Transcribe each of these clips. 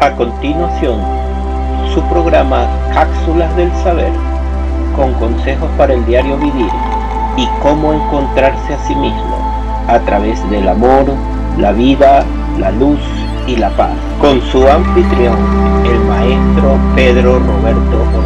A continuación, su programa Cápsulas del Saber, con consejos para el diario vivir y cómo encontrarse a sí mismo a través del amor, la vida, la luz y la paz, con su anfitrión, el maestro Pedro Roberto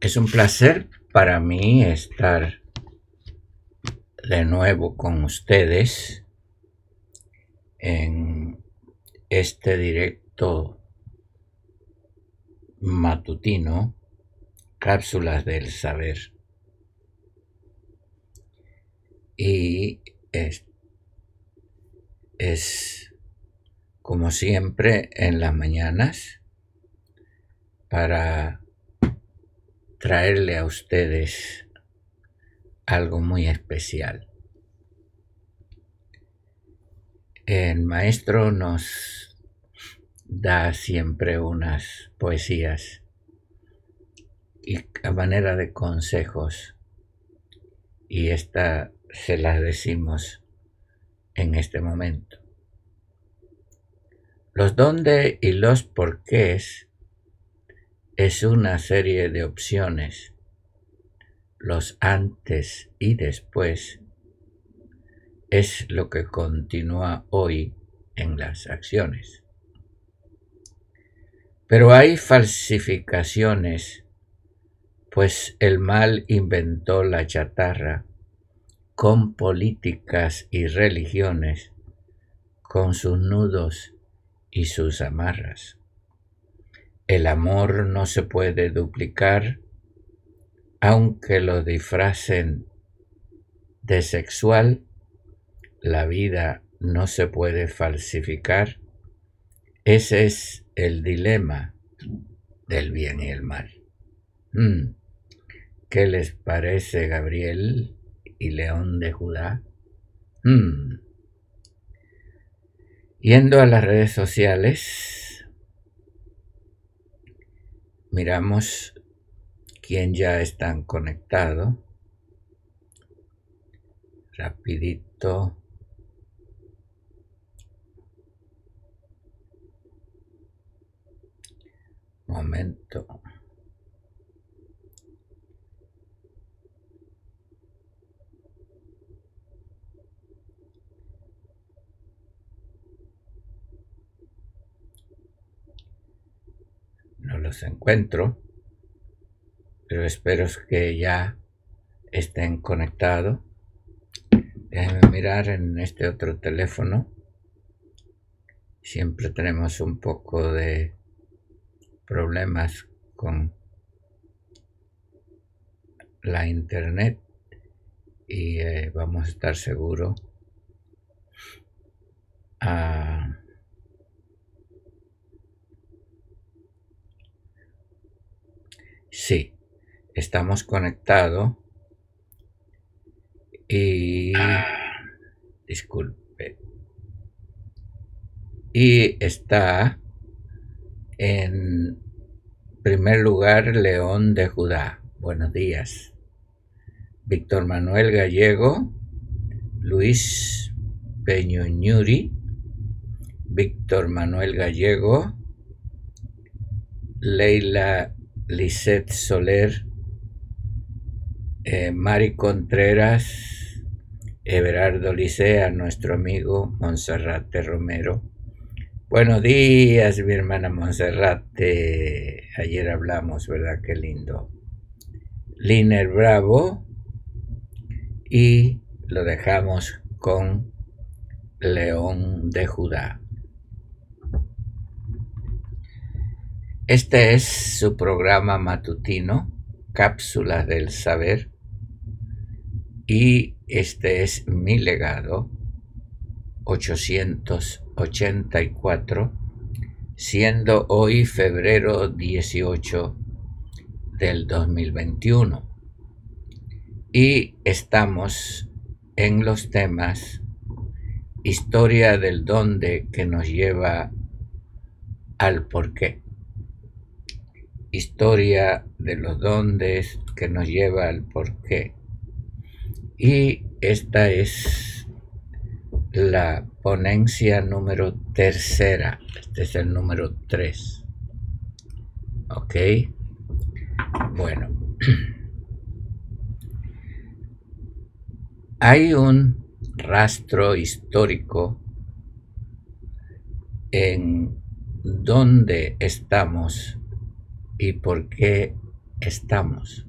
Es un placer para mí estar de nuevo con ustedes en este directo matutino, cápsulas del saber. Y es, como siempre en las mañanas para traerle a ustedes algo muy especial. El maestro nos da siempre unas poesías y a manera de consejos y esta se las decimos en este momento. Los dónde y los porqués es una serie de opciones, los antes y después, es lo que continúa hoy en las acciones. Pero hay falsificaciones, pues el mal inventó la chatarra con políticas y religiones, con sus nudos y sus amarras. El amor no se puede duplicar, aunque lo disfracen de sexual, la vida no se puede falsificar. Ese es el dilema del bien y el mal. Mm. ¿Qué les parece Gabriel y León de Judá? Mm. Yendo a las redes sociales, miramos quién ya están conectado. Rapidito. Momento. Los encuentro, pero espero que ya estén conectados. Déjenme mirar en este otro teléfono. Siempre tenemos un poco de problemas con la internet y eh, vamos a estar seguros a Sí, estamos conectados y disculpe y está en primer lugar León de Judá. Buenos días. Víctor Manuel Gallego, Luis Peñuñuri, Víctor Manuel Gallego, Leila Lisette Soler, eh, Mari Contreras, Everardo Licea, nuestro amigo Monserrate Romero. Buenos días, mi hermana Monserrate. Ayer hablamos, ¿verdad? Qué lindo. Liner Bravo. Y lo dejamos con León de Judá. Este es su programa matutino, Cápsulas del Saber, y este es mi legado 884, siendo hoy febrero 18 del 2021. Y estamos en los temas historia del dónde que nos lleva al porqué. Historia de los dóndes que nos lleva al porqué. Y esta es la ponencia número tercera. Este es el número tres. ¿Ok? Bueno. Hay un rastro histórico en dónde estamos y por qué estamos.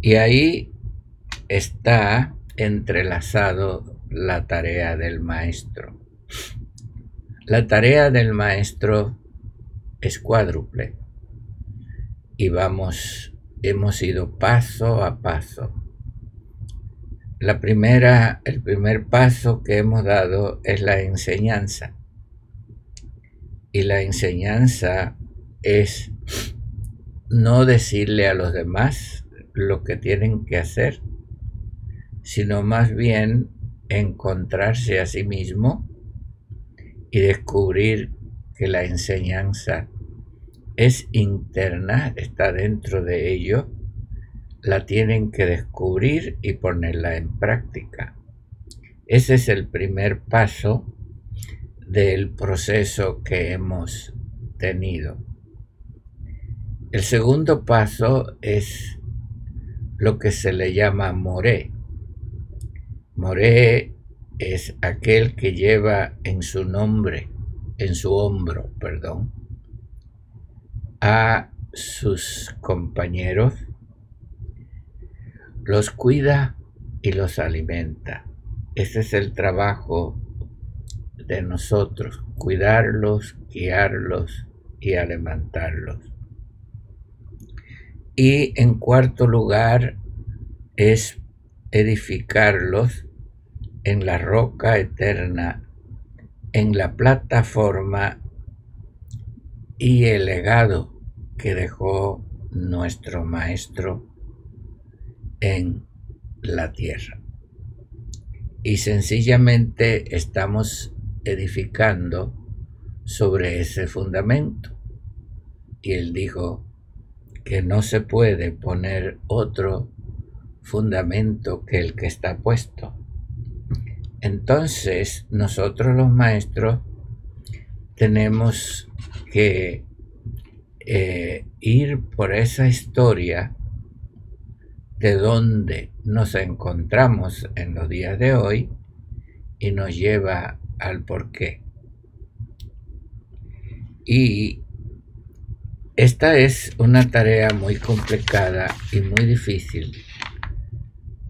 Y ahí está entrelazado la tarea del maestro. La tarea del maestro es cuádruple y vamos, hemos ido paso a paso la primera, el primer paso que hemos dado es la enseñanza. Y la enseñanza es no decirle a los demás lo que tienen que hacer, sino más bien encontrarse a sí mismo y descubrir que la enseñanza es interna, está dentro de ello la tienen que descubrir y ponerla en práctica. Ese es el primer paso del proceso que hemos tenido. El segundo paso es lo que se le llama moré. Moré es aquel que lleva en su nombre, en su hombro, perdón, a sus compañeros los cuida y los alimenta. Ese es el trabajo de nosotros, cuidarlos, guiarlos y alimentarlos. Y en cuarto lugar es edificarlos en la roca eterna, en la plataforma y el legado que dejó nuestro Maestro en la tierra. Y sencillamente estamos edificando sobre ese fundamento. Y él dijo que no se puede poner otro fundamento que el que está puesto. Entonces nosotros los maestros tenemos que eh, ir por esa historia de dónde nos encontramos en los días de hoy y nos lleva al porqué. Y esta es una tarea muy complicada y muy difícil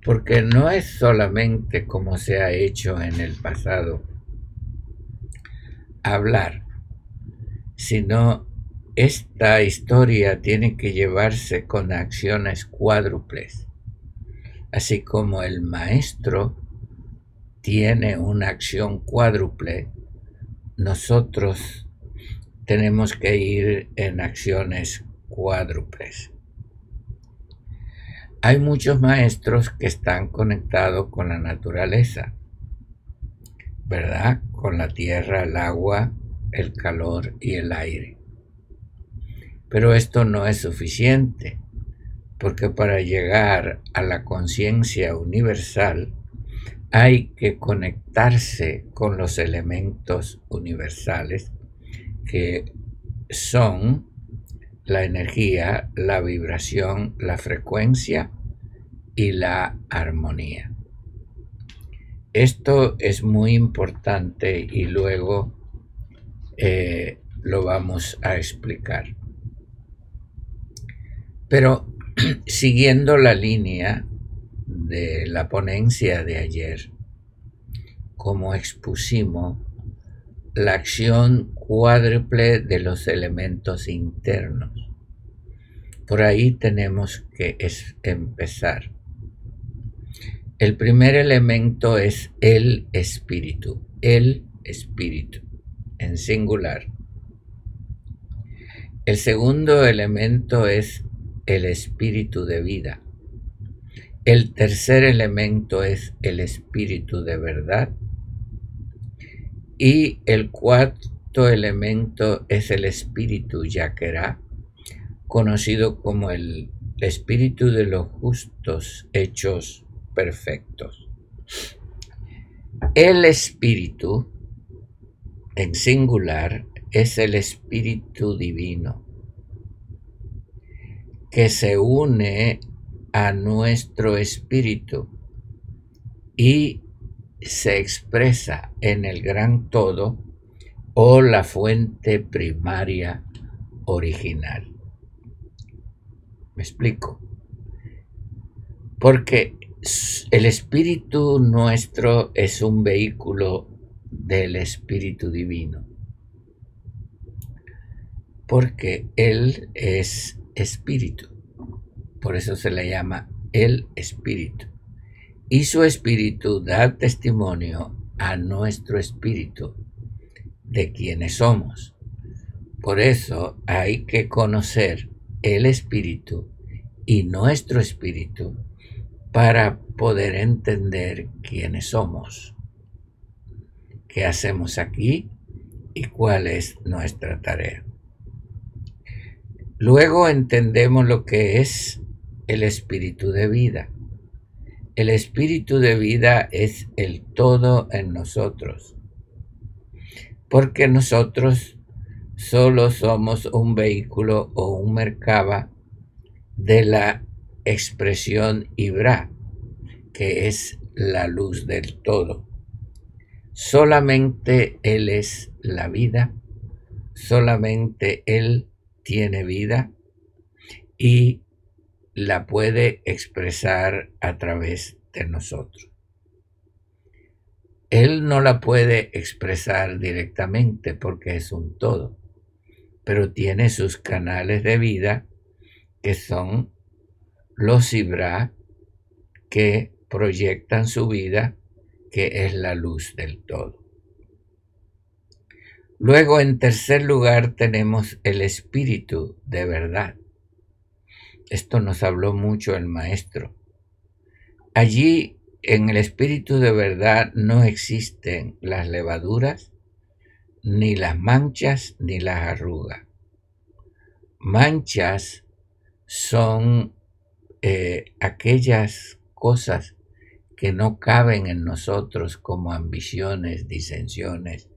porque no es solamente como se ha hecho en el pasado hablar, sino esta historia tiene que llevarse con acciones cuádruples, así como el maestro tiene una acción cuádruple, nosotros tenemos que ir en acciones cuádruples. Hay muchos maestros que están conectados con la naturaleza, ¿verdad? Con la tierra, el agua, el calor y el aire. Pero esto no es suficiente, porque para llegar a la conciencia universal hay que conectarse con los elementos universales que son la energía, la vibración, la frecuencia y la armonía. Esto es muy importante y luego eh, lo vamos a explicar. Pero siguiendo la línea de la ponencia de ayer, como expusimos, la acción cuádruple de los elementos internos. Por ahí tenemos que empezar. El primer elemento es el espíritu, el espíritu, en singular. El segundo elemento es el espíritu de vida. El tercer elemento es el espíritu de verdad. Y el cuarto elemento es el espíritu yaquerá, conocido como el espíritu de los justos hechos perfectos. El espíritu, en singular, es el espíritu divino que se une a nuestro espíritu y se expresa en el gran todo o la fuente primaria original. ¿Me explico? Porque el espíritu nuestro es un vehículo del espíritu divino. Porque Él es espíritu. Por eso se le llama el Espíritu. Y su Espíritu da testimonio a nuestro Espíritu de quienes somos. Por eso hay que conocer el Espíritu y nuestro Espíritu para poder entender quiénes somos, qué hacemos aquí y cuál es nuestra tarea. Luego entendemos lo que es el espíritu de vida. El espíritu de vida es el todo en nosotros, porque nosotros solo somos un vehículo o un mercaba de la expresión Ibra, que es la luz del todo. Solamente Él es la vida, solamente Él tiene vida y la puede expresar a través de nosotros. Él no la puede expresar directamente porque es un todo, pero tiene sus canales de vida que son los Ibra que proyectan su vida, que es la luz del todo. Luego, en tercer lugar, tenemos el espíritu de verdad esto nos habló mucho el maestro. Allí, en el espíritu de verdad, no existen las levaduras, ni las manchas, ni las arrugas. Manchas son eh, aquellas cosas que no caben en nosotros como ambiciones, disensiones,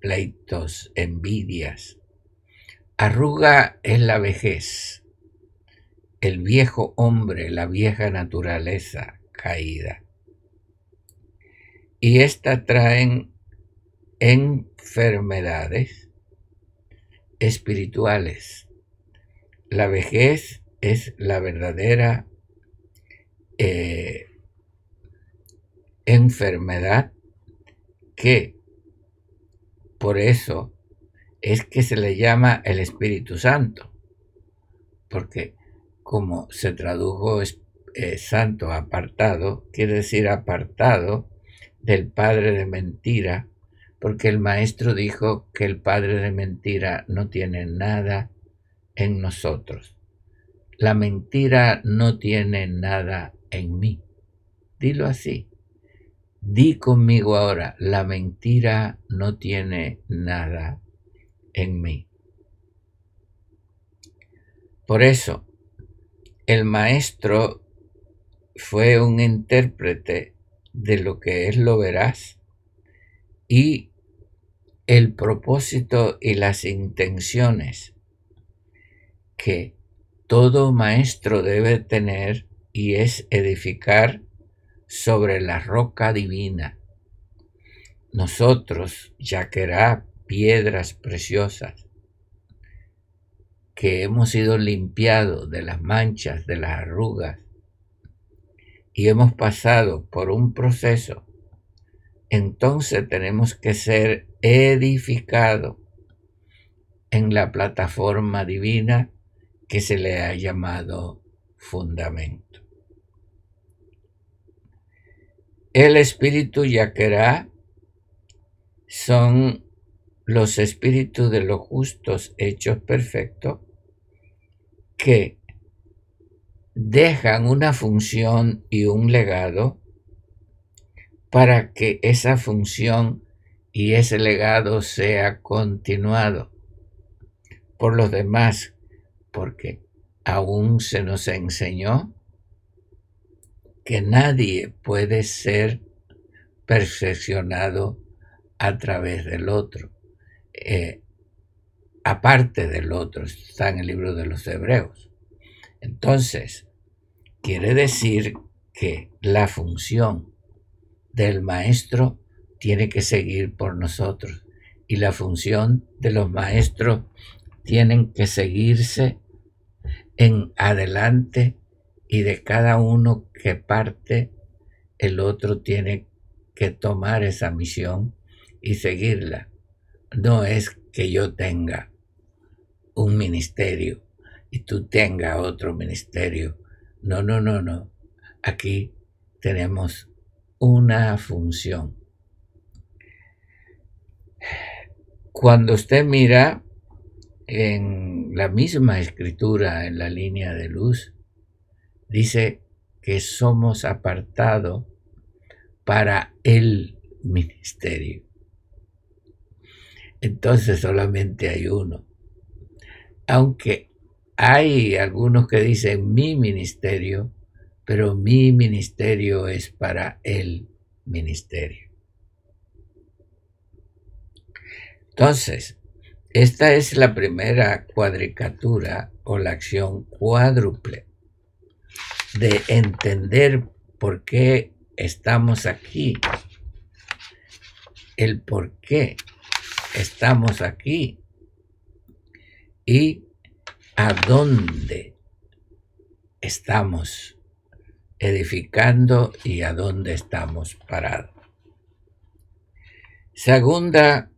pleitos, envidias. Arruga es la vejez, el viejo hombre, la vieja naturaleza caída. Y esta traen enfermedades espirituales. La vejez es la verdadera eh, enfermedad que por eso es que se le llama el Espíritu Santo, porque como se tradujo eh, santo apartado, quiere decir apartado del padre de mentira, porque el maestro dijo que el padre de mentira no tiene nada en nosotros. La mentira no tiene nada en mí. Dilo así. Di conmigo ahora, la mentira no tiene nada en mí. Por eso, el maestro fue un intérprete de lo que es lo veraz y el propósito y las intenciones que todo maestro debe tener y es edificar sobre la roca divina. Nosotros, ya que era piedras preciosas, que hemos sido limpiados de las manchas, de las arrugas, y hemos pasado por un proceso, entonces tenemos que ser edificados en la plataforma divina que se le ha llamado fundamento. El espíritu yaquerá son los espíritus de los justos hechos perfectos que dejan una función y un legado para que esa función y ese legado sea continuado por los demás, porque aún se nos enseñó que nadie puede ser perfeccionado a través del otro, eh, aparte del otro, está en el libro de los Hebreos. Entonces, quiere decir que la función del maestro tiene que seguir por nosotros y la función de los maestros tienen que seguirse en adelante y de cada uno que parte, el otro tiene que tomar esa misión y seguirla. No es que yo tenga un ministerio y tú tengas otro ministerio. No, no, no, no. Aquí tenemos una función. Cuando usted mira en la misma escritura, en la línea de luz, dice que somos apartados para el ministerio. Entonces solamente hay uno. Aunque hay algunos que dicen mi ministerio, pero mi ministerio es para el ministerio. Entonces, esta es la primera cuadricatura o la acción cuádruple de entender por qué estamos aquí, el por qué estamos aquí y a dónde estamos edificando y a dónde estamos parados. Segunda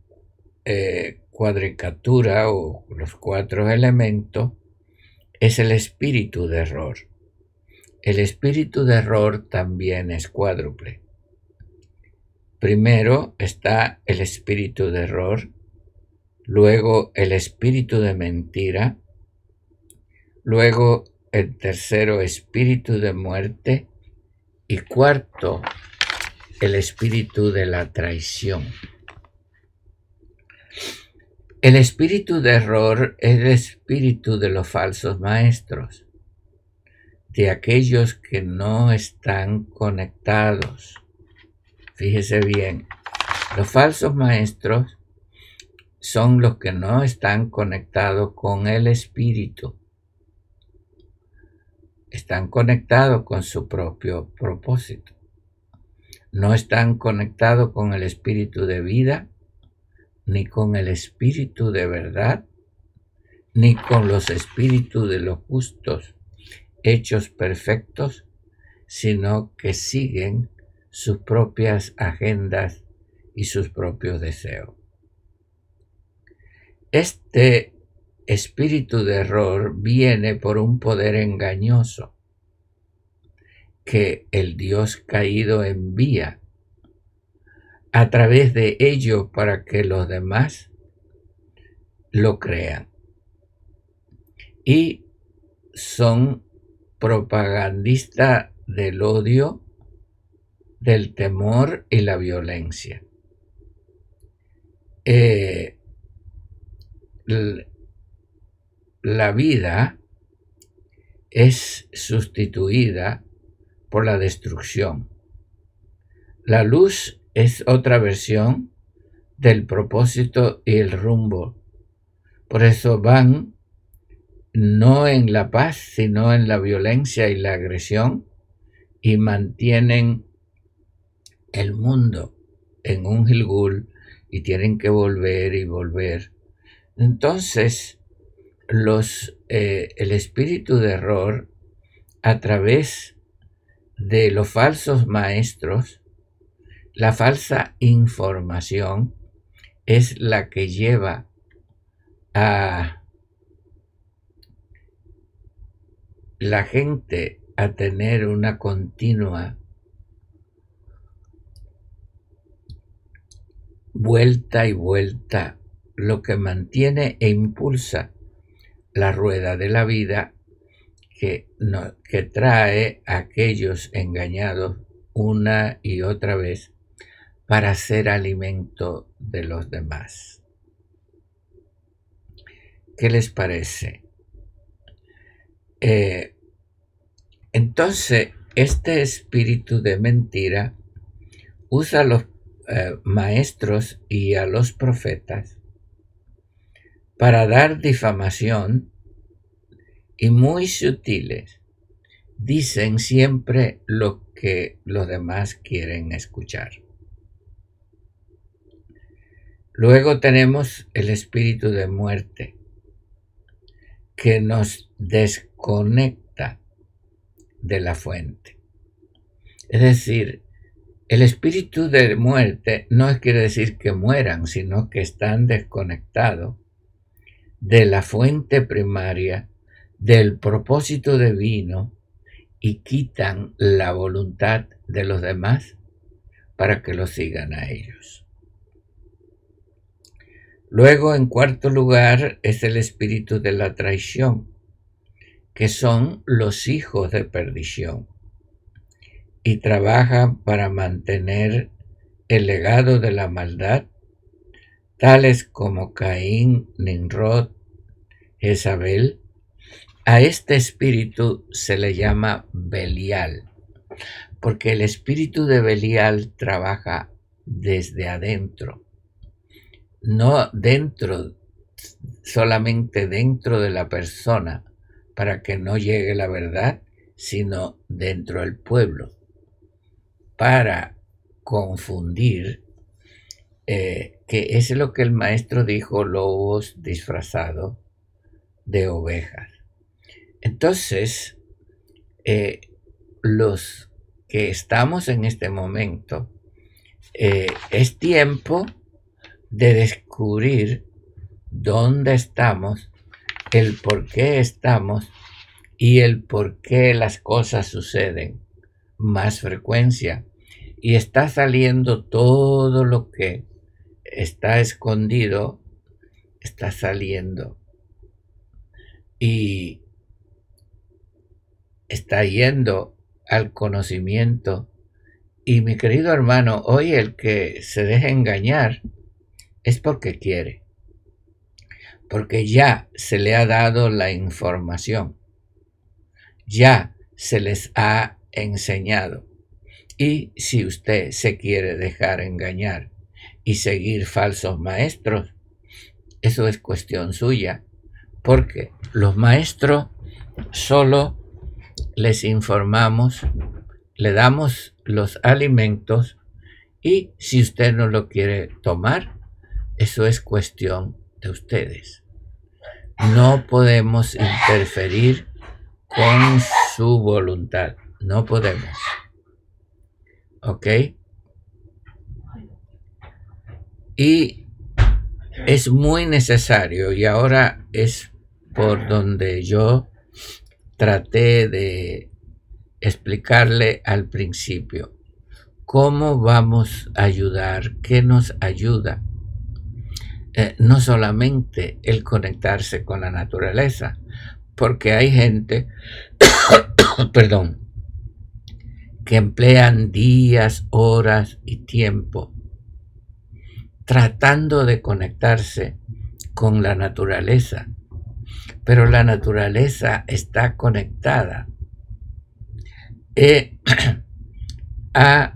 eh, cuadricatura o los cuatro elementos es el espíritu de error. El espíritu de error también es cuádruple. Primero está el espíritu de error, luego el espíritu de mentira, luego el tercero espíritu de muerte y cuarto el espíritu de la traición. El espíritu de error es el espíritu de los falsos maestros, de aquellos que no están conectados. Fíjese bien, los falsos maestros son los que no están conectados con el espíritu. Están conectados con su propio propósito. No están conectados con el espíritu de vida ni con el espíritu de verdad, ni con los espíritus de los justos hechos perfectos, sino que siguen sus propias agendas y sus propios deseos. Este espíritu de error viene por un poder engañoso que el Dios caído envía a través de ello para que los demás lo crean. Y son propagandistas del odio, del temor y la violencia. Eh, la vida es sustituida por la destrucción. La luz es otra versión del propósito y el rumbo. Por eso van no en la paz, sino en la violencia y la agresión y mantienen el mundo en un gilgul y tienen que volver y volver. Entonces, los, eh, el espíritu de error a través de los falsos maestros la falsa información es la que lleva a la gente a tener una continua vuelta y vuelta lo que mantiene e impulsa la rueda de la vida que, que trae a aquellos engañados una y otra vez para ser alimento de los demás. ¿Qué les parece? Eh, entonces, este espíritu de mentira usa a los eh, maestros y a los profetas para dar difamación y muy sutiles dicen siempre lo que los demás quieren escuchar. Luego tenemos el espíritu de muerte que nos desconecta de la fuente. Es decir, el espíritu de muerte no quiere decir que mueran, sino que están desconectados de la fuente primaria, del propósito divino y quitan la voluntad de los demás para que lo sigan a ellos. Luego, en cuarto lugar, es el espíritu de la traición, que son los hijos de perdición, y trabajan para mantener el legado de la maldad, tales como Caín, Nimrod, Jezabel. A este espíritu se le llama Belial, porque el espíritu de Belial trabaja desde adentro, no dentro, solamente dentro de la persona, para que no llegue la verdad, sino dentro del pueblo, para confundir, eh, que es lo que el maestro dijo, lobos disfrazados de ovejas. Entonces, eh, los que estamos en este momento, eh, es tiempo de descubrir dónde estamos el por qué estamos y el por qué las cosas suceden más frecuencia. Y está saliendo todo lo que está escondido, está saliendo. Y está yendo al conocimiento. Y mi querido hermano, hoy el que se deja engañar es porque quiere porque ya se le ha dado la información, ya se les ha enseñado. Y si usted se quiere dejar engañar y seguir falsos maestros, eso es cuestión suya, porque los maestros solo les informamos, le damos los alimentos y si usted no lo quiere tomar, eso es cuestión de ustedes no podemos interferir con su voluntad. No podemos. ¿Ok? Y es muy necesario y ahora es por donde yo traté de explicarle al principio. Cómo vamos a ayudar, qué nos ayuda eh, no solamente el conectarse con la naturaleza, porque hay gente, perdón, que emplean días, horas y tiempo tratando de conectarse con la naturaleza, pero la naturaleza está conectada eh, a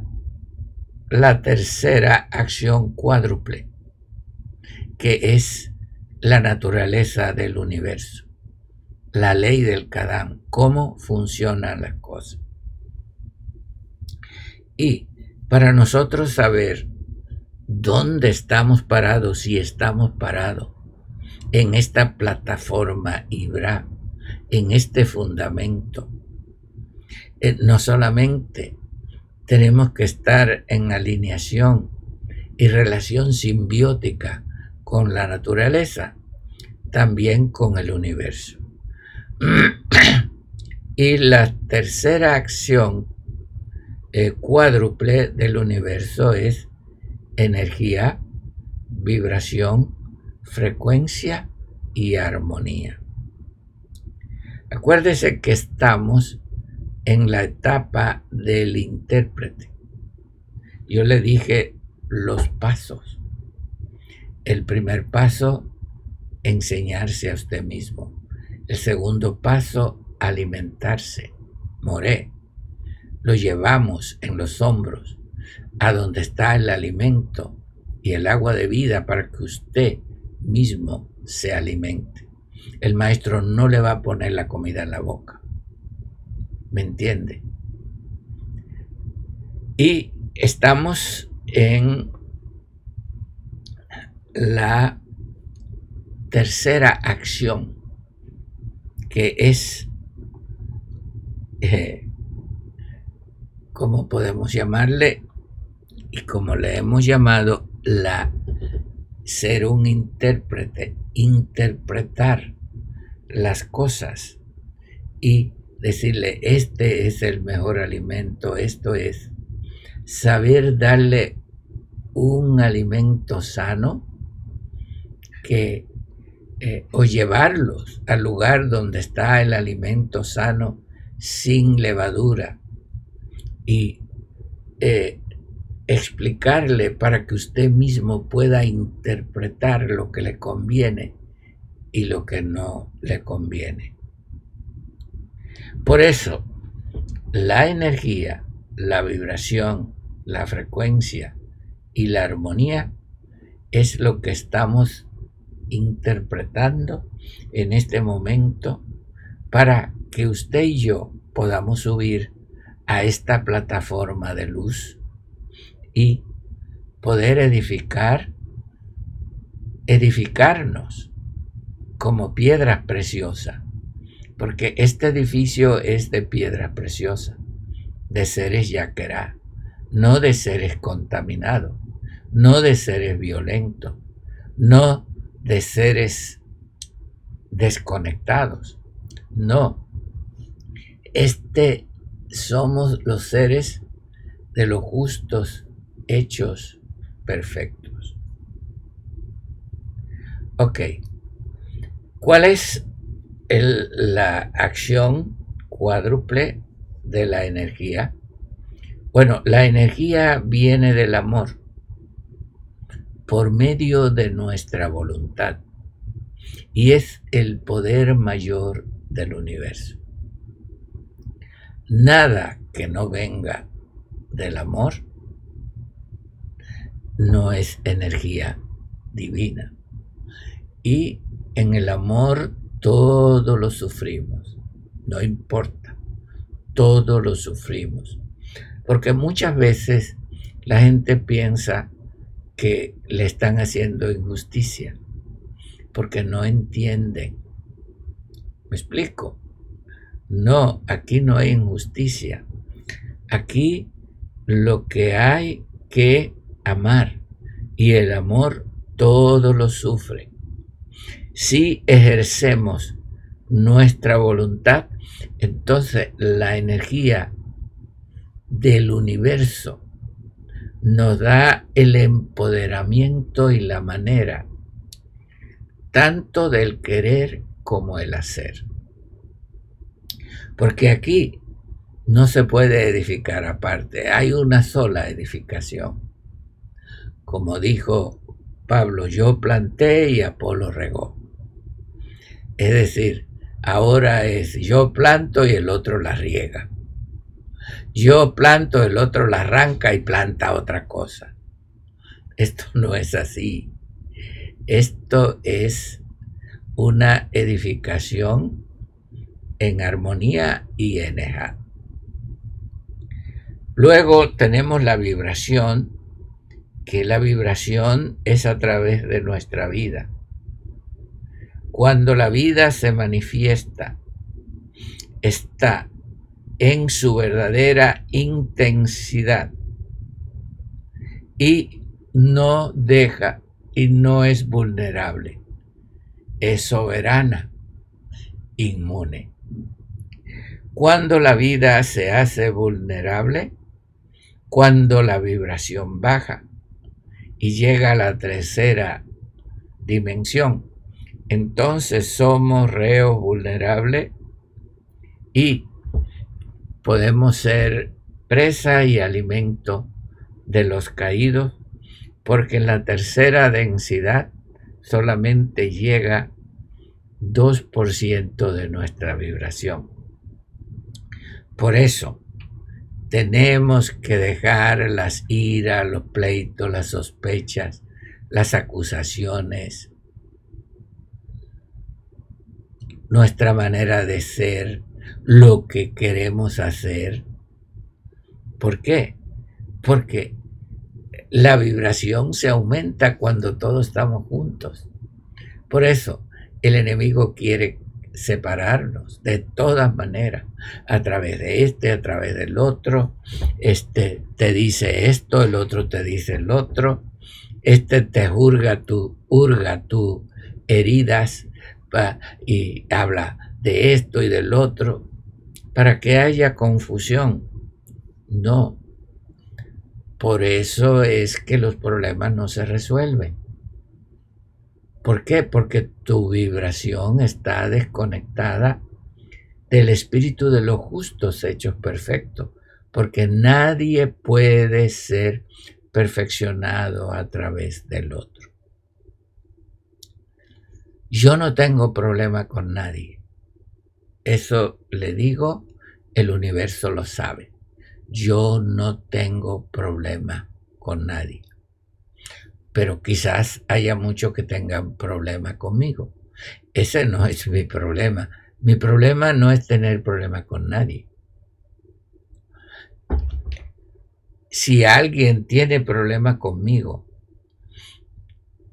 la tercera acción cuádruple que es la naturaleza del universo, la ley del Kadam, cómo funcionan las cosas. Y para nosotros saber dónde estamos parados, si estamos parados en esta plataforma Ibra, en este fundamento, eh, no solamente tenemos que estar en alineación y relación simbiótica con la naturaleza, también con el universo. y la tercera acción eh, cuádruple del universo es energía, vibración, frecuencia y armonía. Acuérdese que estamos en la etapa del intérprete. Yo le dije los pasos. El primer paso, enseñarse a usted mismo. El segundo paso, alimentarse. Moré. Lo llevamos en los hombros a donde está el alimento y el agua de vida para que usted mismo se alimente. El maestro no le va a poner la comida en la boca. ¿Me entiende? Y estamos en la tercera acción, que es, eh, ¿cómo podemos llamarle? Y como le hemos llamado, la ser un intérprete, interpretar las cosas y decirle, este es el mejor alimento, esto es, saber darle un alimento sano que eh, o llevarlos al lugar donde está el alimento sano sin levadura y eh, explicarle para que usted mismo pueda interpretar lo que le conviene y lo que no le conviene. Por eso, la energía, la vibración, la frecuencia y la armonía es lo que estamos interpretando en este momento para que usted y yo podamos subir a esta plataforma de luz y poder edificar, edificarnos como piedras preciosas, porque este edificio es de piedras preciosas, de seres yaquerá, no de seres contaminados, no de seres violentos, no de seres desconectados, no. Este somos los seres de los justos hechos perfectos. Ok. ¿Cuál es la acción cuádruple de la energía? Bueno, la energía viene del amor por medio de nuestra voluntad y es el poder mayor del universo. Nada que no venga del amor no es energía divina. Y en el amor todo lo sufrimos, no importa, todo lo sufrimos. Porque muchas veces la gente piensa que le están haciendo injusticia, porque no entienden. ¿Me explico? No, aquí no hay injusticia. Aquí lo que hay que amar y el amor todo lo sufre. Si ejercemos nuestra voluntad, entonces la energía del universo nos da el empoderamiento y la manera, tanto del querer como el hacer. Porque aquí no se puede edificar aparte, hay una sola edificación como dijo Pablo, yo planté y Apolo regó. Es decir, ahora es yo planto y el otro la riega. Yo planto, el otro la arranca y planta otra cosa. Esto no es así. Esto es una edificación en armonía y en Luego tenemos la vibración que la vibración es a través de nuestra vida. Cuando la vida se manifiesta, está en su verdadera intensidad y no deja y no es vulnerable, es soberana, inmune. Cuando la vida se hace vulnerable, cuando la vibración baja, y llega a la tercera dimensión, entonces somos reos vulnerables y podemos ser presa y alimento de los caídos, porque en la tercera densidad solamente llega 2% de nuestra vibración. Por eso, tenemos que dejar las iras, los pleitos, las sospechas, las acusaciones, nuestra manera de ser, lo que queremos hacer. ¿Por qué? Porque la vibración se aumenta cuando todos estamos juntos. Por eso el enemigo quiere separarnos de todas maneras, a través de este, a través del otro. Este te dice esto, el otro te dice el otro. Este te hurga tu, hurga tu heridas y habla de esto y del otro para que haya confusión. No. Por eso es que los problemas no se resuelven. ¿Por qué? Porque tu vibración está desconectada del espíritu de los justos hechos perfectos, porque nadie puede ser perfeccionado a través del otro. Yo no tengo problema con nadie. Eso le digo, el universo lo sabe. Yo no tengo problema con nadie pero quizás haya muchos que tengan problema conmigo. Ese no es mi problema. Mi problema no es tener problema con nadie. Si alguien tiene problema conmigo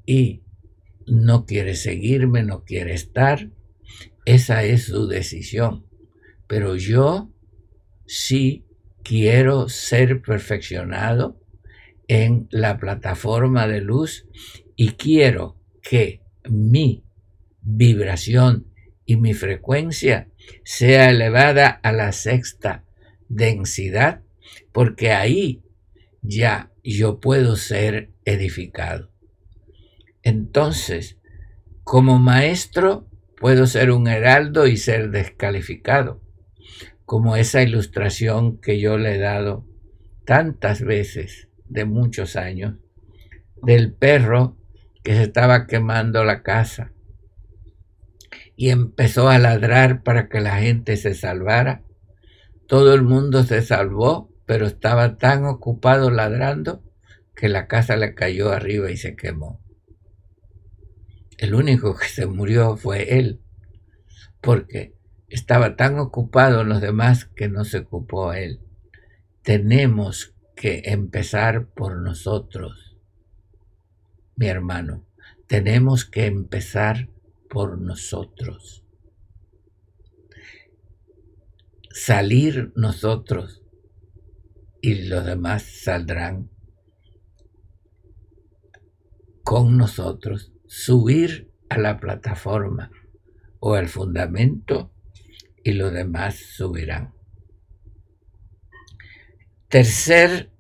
y no quiere seguirme, no quiere estar, esa es su decisión. Pero yo sí quiero ser perfeccionado en la plataforma de luz y quiero que mi vibración y mi frecuencia sea elevada a la sexta densidad, porque ahí ya yo puedo ser edificado. Entonces, como maestro, puedo ser un heraldo y ser descalificado, como esa ilustración que yo le he dado tantas veces de muchos años del perro que se estaba quemando la casa y empezó a ladrar para que la gente se salvara. Todo el mundo se salvó, pero estaba tan ocupado ladrando que la casa le cayó arriba y se quemó. El único que se murió fue él, porque estaba tan ocupado los demás que no se ocupó él. Tenemos que empezar por nosotros, mi hermano. Tenemos que empezar por nosotros. Salir nosotros y los demás saldrán con nosotros, subir a la plataforma o al fundamento y los demás subirán. Tercer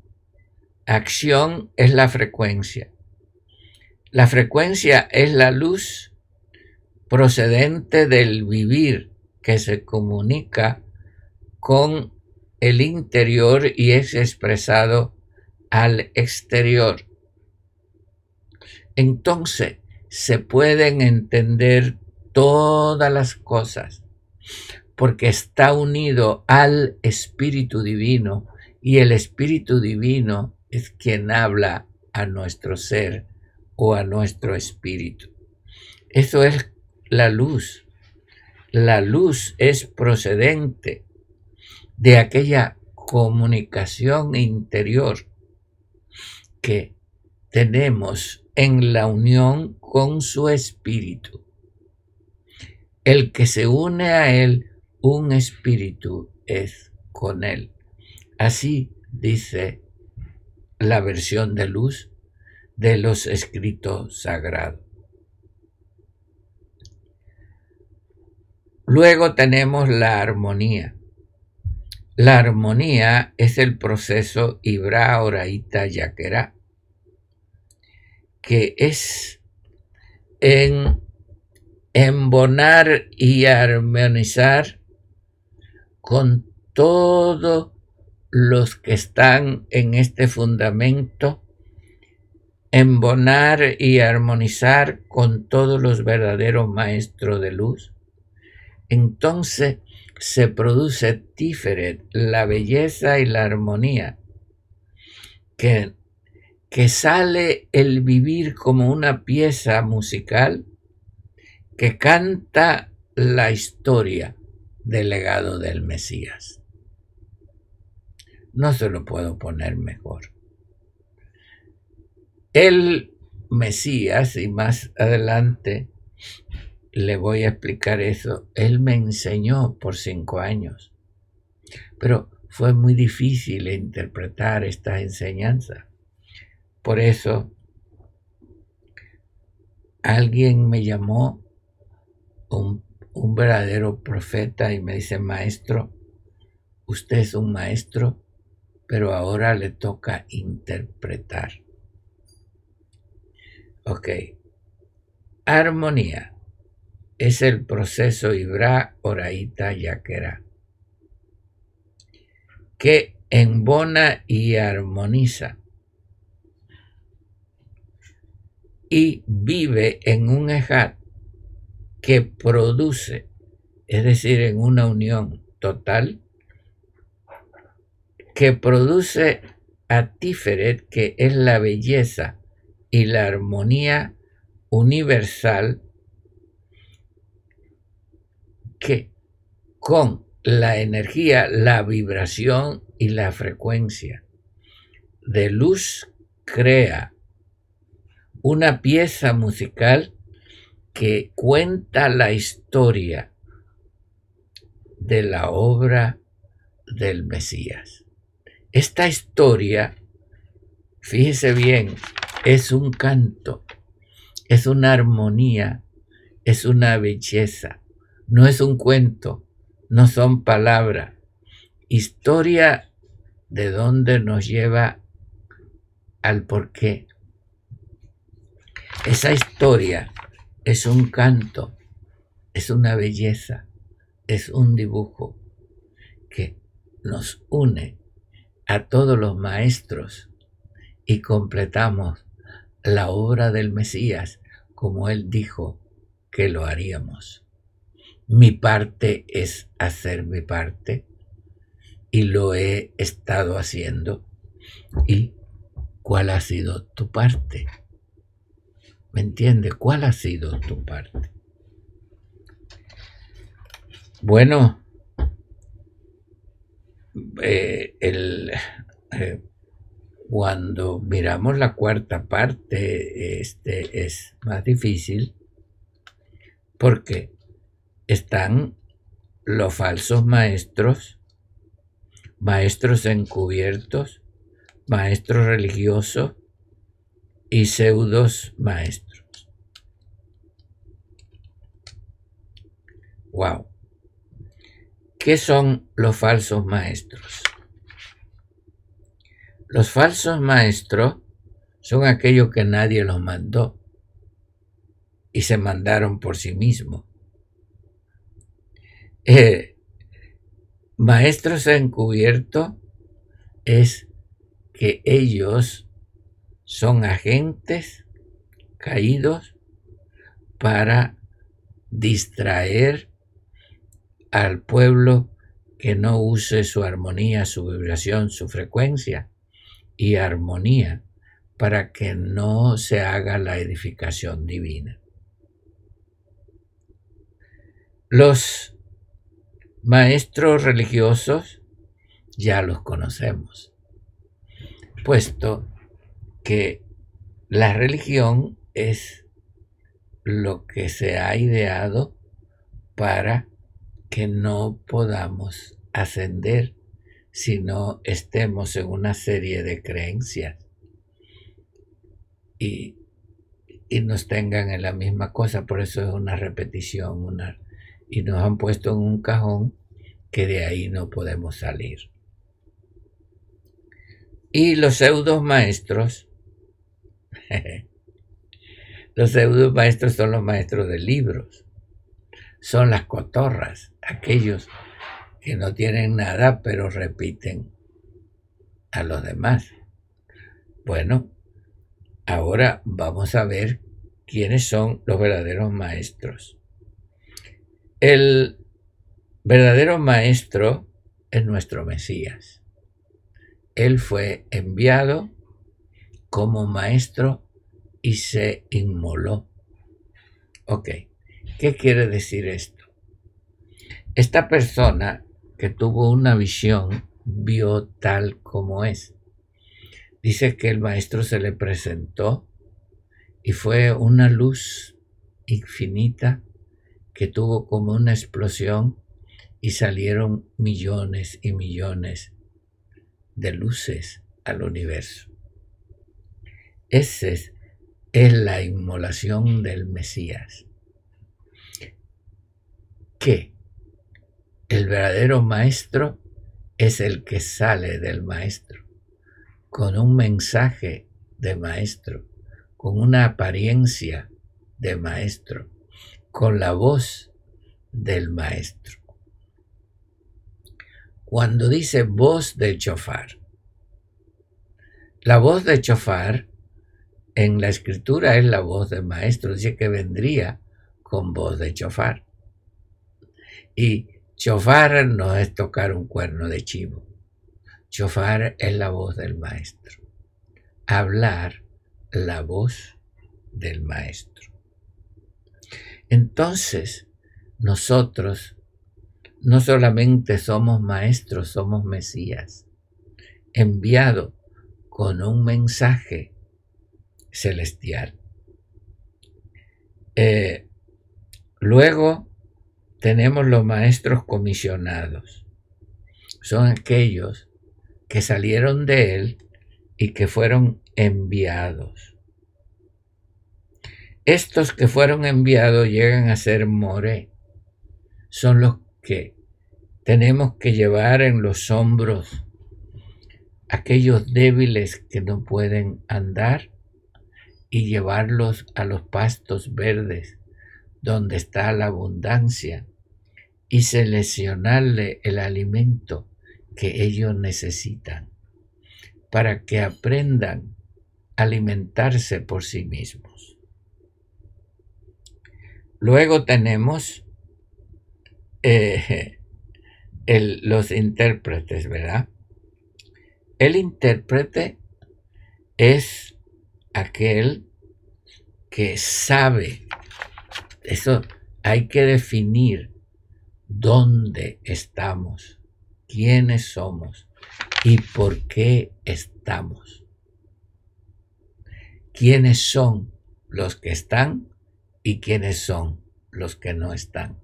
acción es la frecuencia. La frecuencia es la luz procedente del vivir que se comunica con el interior y es expresado al exterior. Entonces se pueden entender todas las cosas porque está unido al Espíritu Divino y el Espíritu Divino es quien habla a nuestro ser o a nuestro espíritu. Eso es la luz. La luz es procedente de aquella comunicación interior que tenemos en la unión con su espíritu. El que se une a él, un espíritu es con él. Así dice la versión de luz de los escritos sagrados. Luego tenemos la armonía. La armonía es el proceso Ibra Oraita Yaquerá, que es en embonar y armonizar con todos los que están en este fundamento, embonar y armonizar con todos los verdaderos maestros de luz, entonces se produce Tiferet, la belleza y la armonía, que, que sale el vivir como una pieza musical que canta la historia del legado del Mesías. No se lo puedo poner mejor. El Mesías, y más adelante le voy a explicar eso, él me enseñó por cinco años, pero fue muy difícil interpretar esta enseñanza. Por eso alguien me llamó un, un verdadero profeta y me dice, maestro, usted es un maestro, pero ahora le toca interpretar. Ok. Armonía es el proceso Ibra, Oraita, Yaquera, que embona y armoniza y vive en un ejat que produce, es decir, en una unión total, que produce a Tiferet, que es la belleza y la armonía universal que con la energía, la vibración y la frecuencia de luz crea una pieza musical que cuenta la historia de la obra del Mesías. Esta historia, fíjese bien, es un canto, es una armonía, es una belleza, no es un cuento, no son palabras. Historia de dónde nos lleva al porqué. Esa historia es un canto, es una belleza, es un dibujo que nos une a todos los maestros y completamos la obra del Mesías como él dijo que lo haríamos. Mi parte es hacer mi parte y lo he estado haciendo. ¿Y cuál ha sido tu parte? ¿Me entiende? ¿Cuál ha sido tu parte? Bueno, eh, el, eh, cuando miramos la cuarta parte, este es más difícil porque están los falsos maestros, maestros encubiertos, maestros religiosos, y pseudos maestros. Wow. ¿Qué son los falsos maestros? Los falsos maestros son aquellos que nadie los mandó y se mandaron por sí mismos. Eh, maestros encubiertos es que ellos son agentes caídos para distraer al pueblo que no use su armonía, su vibración, su frecuencia y armonía para que no se haga la edificación divina. Los maestros religiosos ya los conocemos, puesto que la religión es lo que se ha ideado para que no podamos ascender si no estemos en una serie de creencias y, y nos tengan en la misma cosa. Por eso es una repetición, una, y nos han puesto en un cajón que de ahí no podemos salir. Y los pseudos maestros Los pseudo maestros son los maestros de libros, son las cotorras, aquellos que no tienen nada pero repiten a los demás. Bueno, ahora vamos a ver quiénes son los verdaderos maestros. El verdadero maestro es nuestro Mesías. Él fue enviado como maestro y se inmoló. Ok, ¿qué quiere decir esto? Esta persona que tuvo una visión vio tal como es. Dice que el maestro se le presentó y fue una luz infinita que tuvo como una explosión y salieron millones y millones de luces al universo. Esa es, la inmolación del Mesías. Que el verdadero maestro es el que sale del maestro con un mensaje de maestro, con una apariencia de maestro, con la voz del maestro. Cuando dice voz de chofar, la voz de chofar en la escritura es la voz del maestro, dice que vendría con voz de chofar. Y chofar no es tocar un cuerno de chivo. Chofar es la voz del maestro. Hablar la voz del maestro. Entonces, nosotros no solamente somos maestros, somos Mesías, enviado con un mensaje celestial. Eh, luego tenemos los maestros comisionados. Son aquellos que salieron de él y que fueron enviados. Estos que fueron enviados llegan a ser more. Son los que tenemos que llevar en los hombros aquellos débiles que no pueden andar y llevarlos a los pastos verdes donde está la abundancia y seleccionarle el alimento que ellos necesitan para que aprendan a alimentarse por sí mismos. Luego tenemos eh, los intérpretes, ¿verdad? El intérprete es aquel que sabe, eso hay que definir dónde estamos, quiénes somos y por qué estamos. ¿Quiénes son los que están y quiénes son los que no están.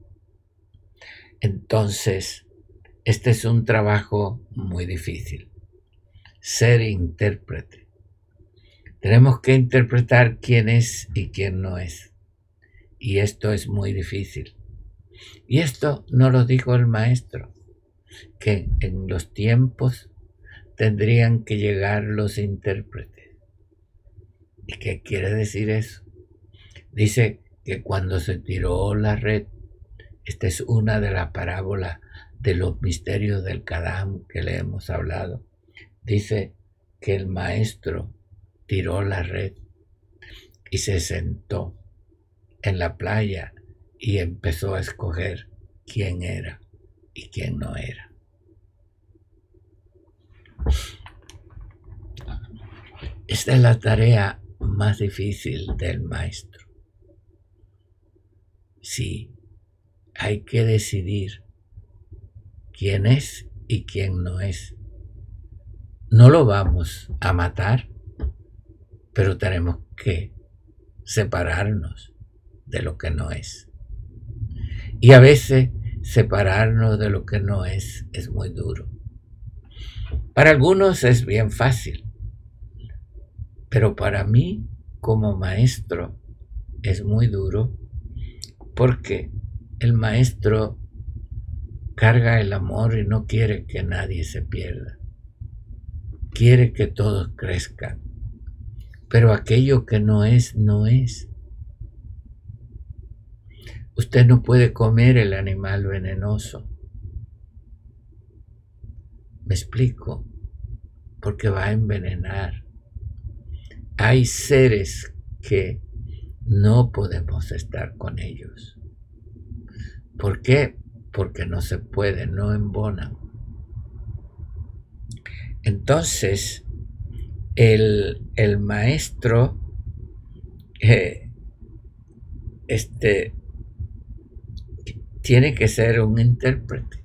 Entonces, este es un trabajo muy difícil, ser intérprete. Tenemos que interpretar quién es y quién no es. Y esto es muy difícil. Y esto no lo dijo el maestro, que en los tiempos tendrían que llegar los intérpretes. ¿Y qué quiere decir eso? Dice que cuando se tiró la red, esta es una de las parábolas de los misterios del Kadam que le hemos hablado, dice que el maestro tiró la red y se sentó en la playa y empezó a escoger quién era y quién no era. Esta es la tarea más difícil del maestro. Sí, hay que decidir quién es y quién no es. No lo vamos a matar, pero tenemos que separarnos de lo que no es. Y a veces separarnos de lo que no es es muy duro. Para algunos es bien fácil, pero para mí como maestro es muy duro porque el maestro carga el amor y no quiere que nadie se pierda. Quiere que todos crezcan. Pero aquello que no es, no es. Usted no puede comer el animal venenoso. Me explico, porque va a envenenar. Hay seres que no podemos estar con ellos. ¿Por qué? Porque no se puede, no embonan. Entonces, el, maestro eh, este, tiene que ser un intérprete.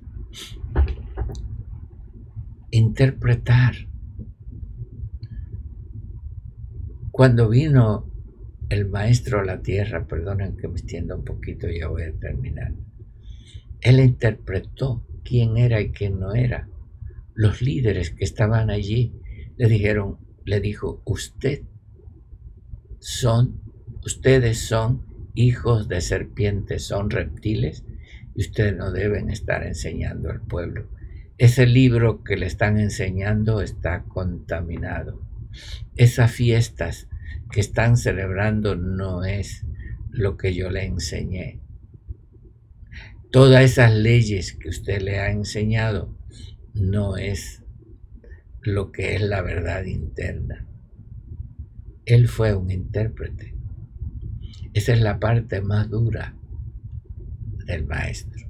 Interpretar. Cuando vino el maestro la tierra, perdonen que me extienda un poquito, ya voy a terminar. Él interpretó quién era y quién no era. Los líderes que estaban allí le dijeron, le dijo, usted son, ustedes son hijos de serpientes, son reptiles y ustedes no deben estar enseñando al pueblo. Ese libro que le están enseñando está contaminado. Esas fiestas que están celebrando no es lo que yo le enseñé. Todas esas leyes que usted le ha enseñado no es lo que es la verdad interna. Él fue un intérprete. Esa es la parte más dura del maestro.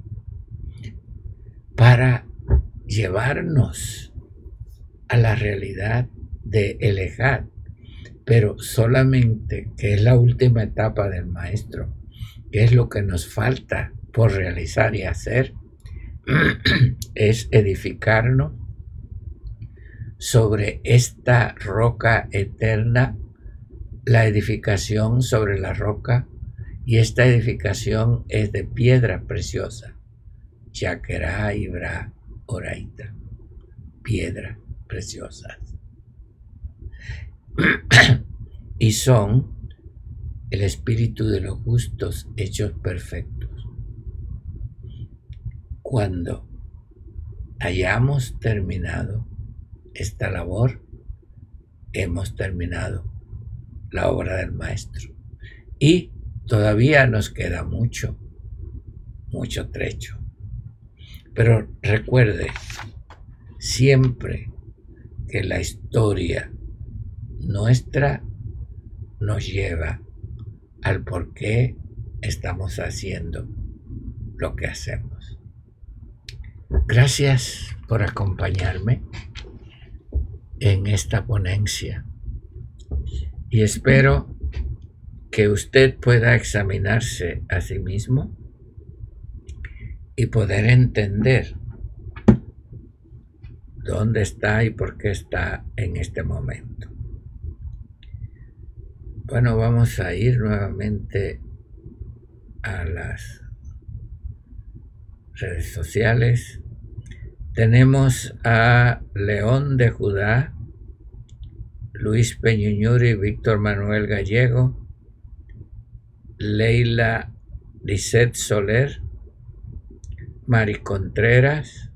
Para llevarnos a la realidad de elejar, pero solamente que es la última etapa del maestro, que es lo que nos falta por realizar y hacer, es edificarnos sobre esta roca eterna, la edificación sobre la roca, y esta edificación es de piedra preciosa, Yaquerá Ibra Oraita, piedra preciosas. y son el espíritu de los justos hechos perfectos. Cuando hayamos terminado esta labor, hemos terminado la obra del maestro. Y todavía nos queda mucho, mucho trecho. Pero recuerde siempre que la historia nuestra nos lleva al por qué estamos haciendo lo que hacemos. Gracias por acompañarme en esta ponencia y espero que usted pueda examinarse a sí mismo y poder entender dónde está y por qué está en este momento. Bueno, vamos a ir nuevamente a las redes sociales. Tenemos a León de Judá, Luis Peñuñuri, Víctor Manuel Gallego, Leila Lisette Soler, Mari Contreras,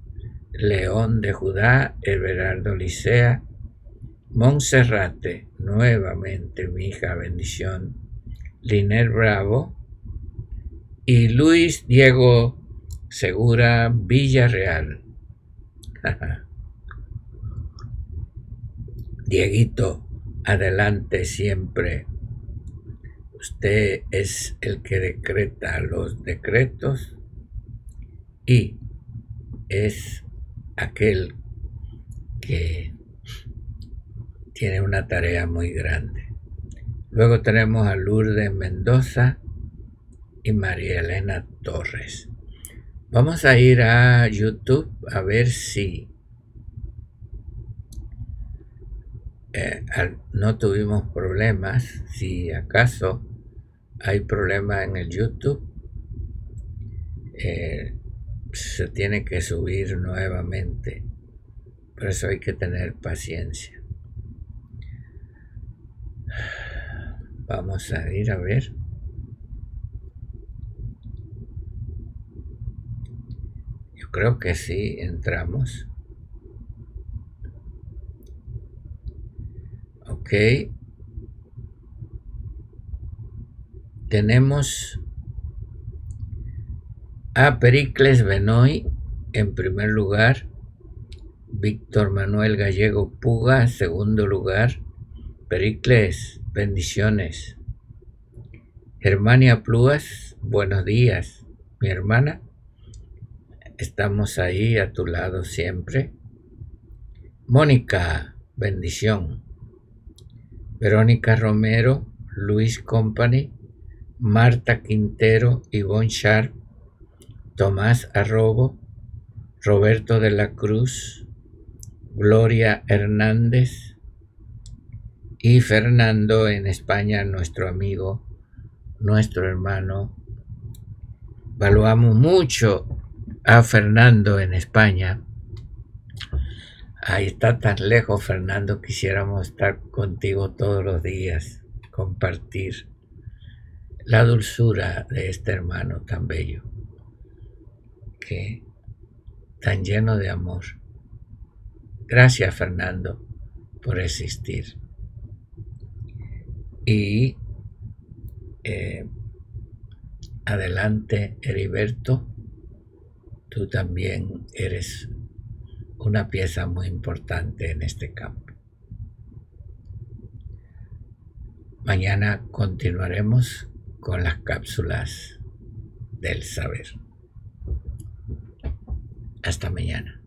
León de Judá, Everardo Licea, Monserrate, nuevamente mi hija bendición, Liner Bravo, y Luis Diego Segura Villarreal. Dieguito, adelante siempre. Usted es el que decreta los decretos y es aquel que tiene una tarea muy grande. Luego tenemos a Lourdes Mendoza y María Elena Torres. Vamos a ir a YouTube a ver si eh, no tuvimos problemas. Si acaso hay problema en el YouTube, eh, se tiene que subir nuevamente. Por eso hay que tener paciencia. Vamos a ir a ver. creo que sí entramos. Ok. Tenemos a Pericles Benoy en primer lugar, Víctor Manuel Gallego Puga, segundo lugar, Pericles, bendiciones. Germania Pluas, buenos días, mi hermana. Estamos ahí a tu lado siempre. Mónica, bendición. Verónica Romero, Luis Company, Marta Quintero, Ivonne Sharp, Tomás Arrobo, Roberto de la Cruz, Gloria Hernández y Fernando en España, nuestro amigo, nuestro hermano. Valuamos mucho a Fernando en España. Ahí está tan lejos, Fernando. Quisiéramos estar contigo todos los días, compartir la dulzura de este hermano tan bello, que tan lleno de amor. Gracias, Fernando, por existir. Y eh, adelante, Heriberto, tú también eres una pieza muy importante en este campo. Mañana continuaremos con las cápsulas del saber. Hasta mañana.